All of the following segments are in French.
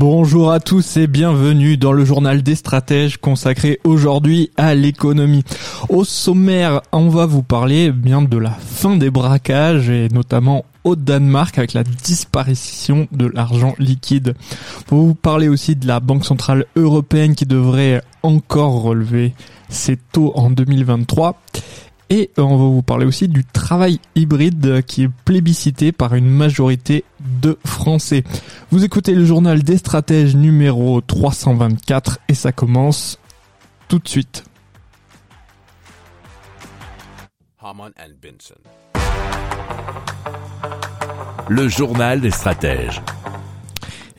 Bonjour à tous et bienvenue dans le journal des stratèges consacré aujourd'hui à l'économie. Au sommaire, on va vous parler bien de la fin des braquages et notamment au Danemark avec la disparition de l'argent liquide. Pour vous parler aussi de la Banque Centrale Européenne qui devrait encore relever ses taux en 2023 et on va vous parler aussi du travail hybride qui est plébiscité par une majorité de Français. Vous écoutez le journal des stratèges numéro 324 et ça commence tout de suite. Le journal des stratèges.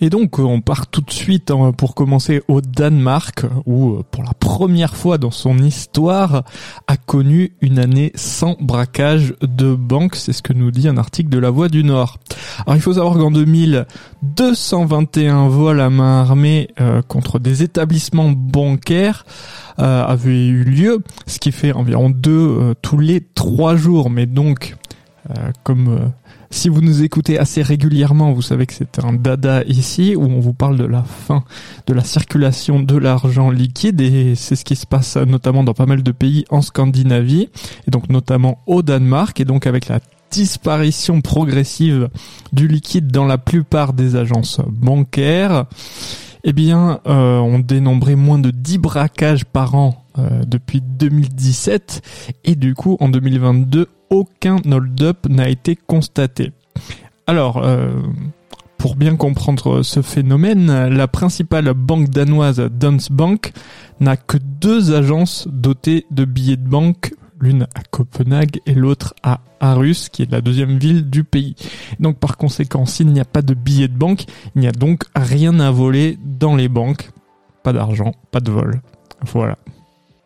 Et donc on part tout de suite hein, pour commencer au Danemark où pour la première fois dans son histoire a connu une année sans braquage de banque, c'est ce que nous dit un article de La Voix du Nord. Alors il faut savoir qu'en 2000, 221 vols à main armée euh, contre des établissements bancaires euh, avaient eu lieu, ce qui fait environ deux euh, tous les trois jours, mais donc comme si vous nous écoutez assez régulièrement, vous savez que c'est un dada ici où on vous parle de la fin de la circulation de l'argent liquide et c'est ce qui se passe notamment dans pas mal de pays en Scandinavie et donc notamment au Danemark et donc avec la disparition progressive du liquide dans la plupart des agences bancaires, eh bien, euh, on dénombrait moins de 10 braquages par an euh, depuis 2017 et du coup en 2022 aucun hold-up n'a été constaté. Alors, euh, pour bien comprendre ce phénomène, la principale banque danoise Danske n'a que deux agences dotées de billets de banque, l'une à Copenhague et l'autre à Aarhus, qui est la deuxième ville du pays. Donc par conséquent, s'il n'y a pas de billets de banque, il n'y a donc rien à voler dans les banques. Pas d'argent, pas de vol. Voilà.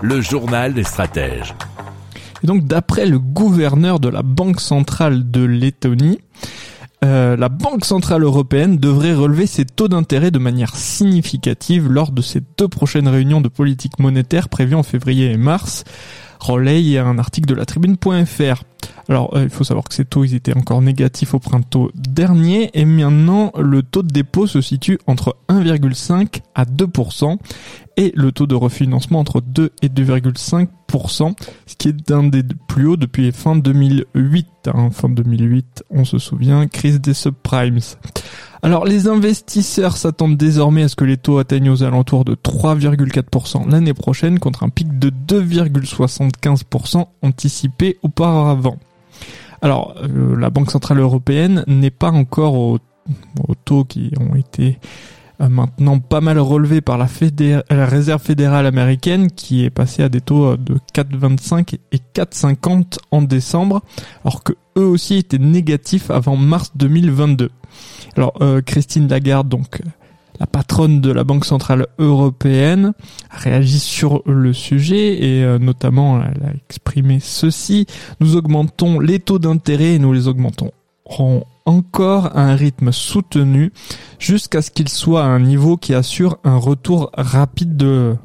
Le journal des stratèges. Et donc d'après le gouverneur de la Banque centrale de Lettonie, euh, la Banque centrale européenne devrait relever ses taux d'intérêt de manière significative lors de ses deux prochaines réunions de politique monétaire prévues en février et mars. Relaye un article de la tribune.fr. Alors, euh, il faut savoir que ces taux, ils étaient encore négatifs au printemps dernier, et maintenant, le taux de dépôt se situe entre 1,5 à 2%, et le taux de refinancement entre 2 et 2,5%, ce qui est un des plus hauts depuis fin 2008. Hein. Fin 2008, on se souvient, crise des subprimes. Alors les investisseurs s'attendent désormais à ce que les taux atteignent aux alentours de 3,4% l'année prochaine contre un pic de 2,75% anticipé auparavant. Alors euh, la Banque Centrale Européenne n'est pas encore aux taux qui ont été euh, maintenant pas mal relevés par la, la, Réserve fédérale américaine qui est passée à des taux euh, de 4,25 et 4,50 en décembre, alors que eux aussi étaient négatifs avant mars 2022. Alors Christine Lagarde, donc la patronne de la Banque centrale européenne, a réagi sur le sujet et euh, notamment elle a exprimé ceci nous augmentons les taux d'intérêt et nous les augmentons encore à un rythme soutenu jusqu'à ce qu'il soit à un niveau qui assure un retour rapide de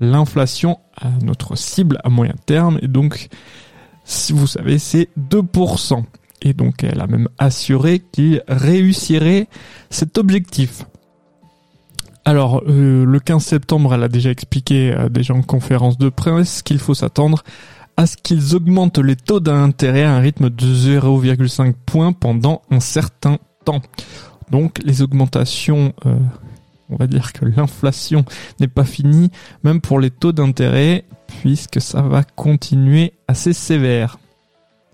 l'inflation à notre cible à moyen terme et donc si vous savez c'est 2%. Et donc elle a même assuré qu'il réussirait cet objectif. Alors, euh, le 15 septembre, elle a déjà expliqué euh, déjà en conférence de presse qu'il faut s'attendre à ce qu'ils augmentent les taux d'intérêt à un rythme de 0,5 points pendant un certain temps. Donc les augmentations, euh, on va dire que l'inflation n'est pas finie, même pour les taux d'intérêt, puisque ça va continuer assez sévère.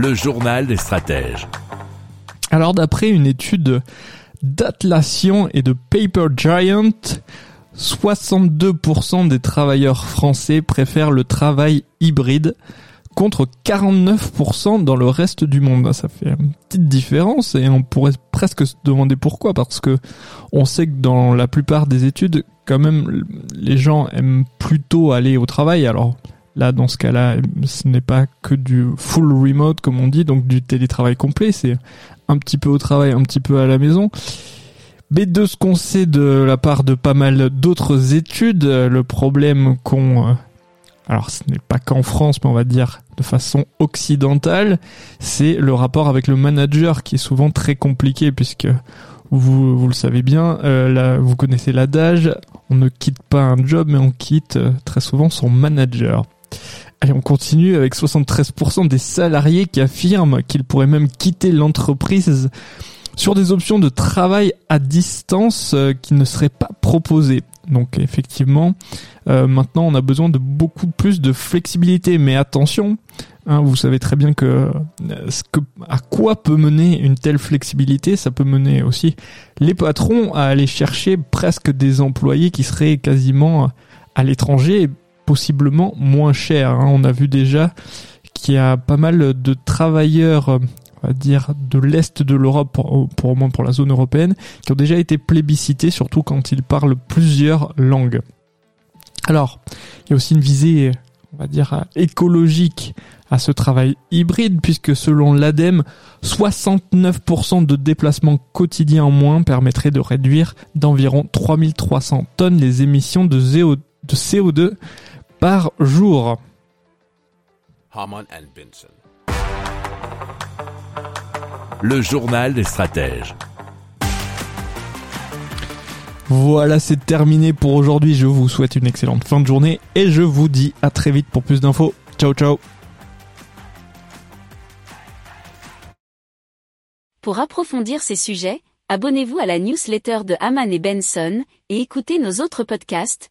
Le journal des stratèges. Alors d'après une étude d'Atlassian et de Paper Giant, 62% des travailleurs français préfèrent le travail hybride contre 49% dans le reste du monde. Ça fait une petite différence et on pourrait presque se demander pourquoi parce que on sait que dans la plupart des études, quand même, les gens aiment plutôt aller au travail. Alors, Là, dans ce cas-là, ce n'est pas que du full remote, comme on dit, donc du télétravail complet. C'est un petit peu au travail, un petit peu à la maison. Mais de ce qu'on sait de la part de pas mal d'autres études, le problème qu'on... Euh, alors ce n'est pas qu'en France, mais on va dire de façon occidentale, c'est le rapport avec le manager qui est souvent très compliqué puisque vous, vous le savez bien, euh, là, vous connaissez l'adage, on ne quitte pas un job mais on quitte euh, très souvent son manager. Allez, on continue avec 73% des salariés qui affirment qu'ils pourraient même quitter l'entreprise sur des options de travail à distance euh, qui ne seraient pas proposées. Donc effectivement, euh, maintenant on a besoin de beaucoup plus de flexibilité. Mais attention, hein, vous savez très bien euh, que à quoi peut mener une telle flexibilité Ça peut mener aussi les patrons à aller chercher presque des employés qui seraient quasiment à l'étranger possiblement moins cher. Hein. On a vu déjà qu'il y a pas mal de travailleurs, on va dire, de l'Est de l'Europe, pour, au moins pour la zone européenne, qui ont déjà été plébiscités, surtout quand ils parlent plusieurs langues. Alors, il y a aussi une visée, on va dire, écologique à ce travail hybride, puisque selon l'ADEME, 69% de déplacements quotidiens en moins permettraient de réduire d'environ 3300 tonnes les émissions de CO2 par jour. Haman and Benson. Le journal des stratèges. Voilà, c'est terminé pour aujourd'hui. Je vous souhaite une excellente fin de journée et je vous dis à très vite pour plus d'infos. Ciao ciao Pour approfondir ces sujets, abonnez-vous à la newsletter de Haman et Benson et écoutez nos autres podcasts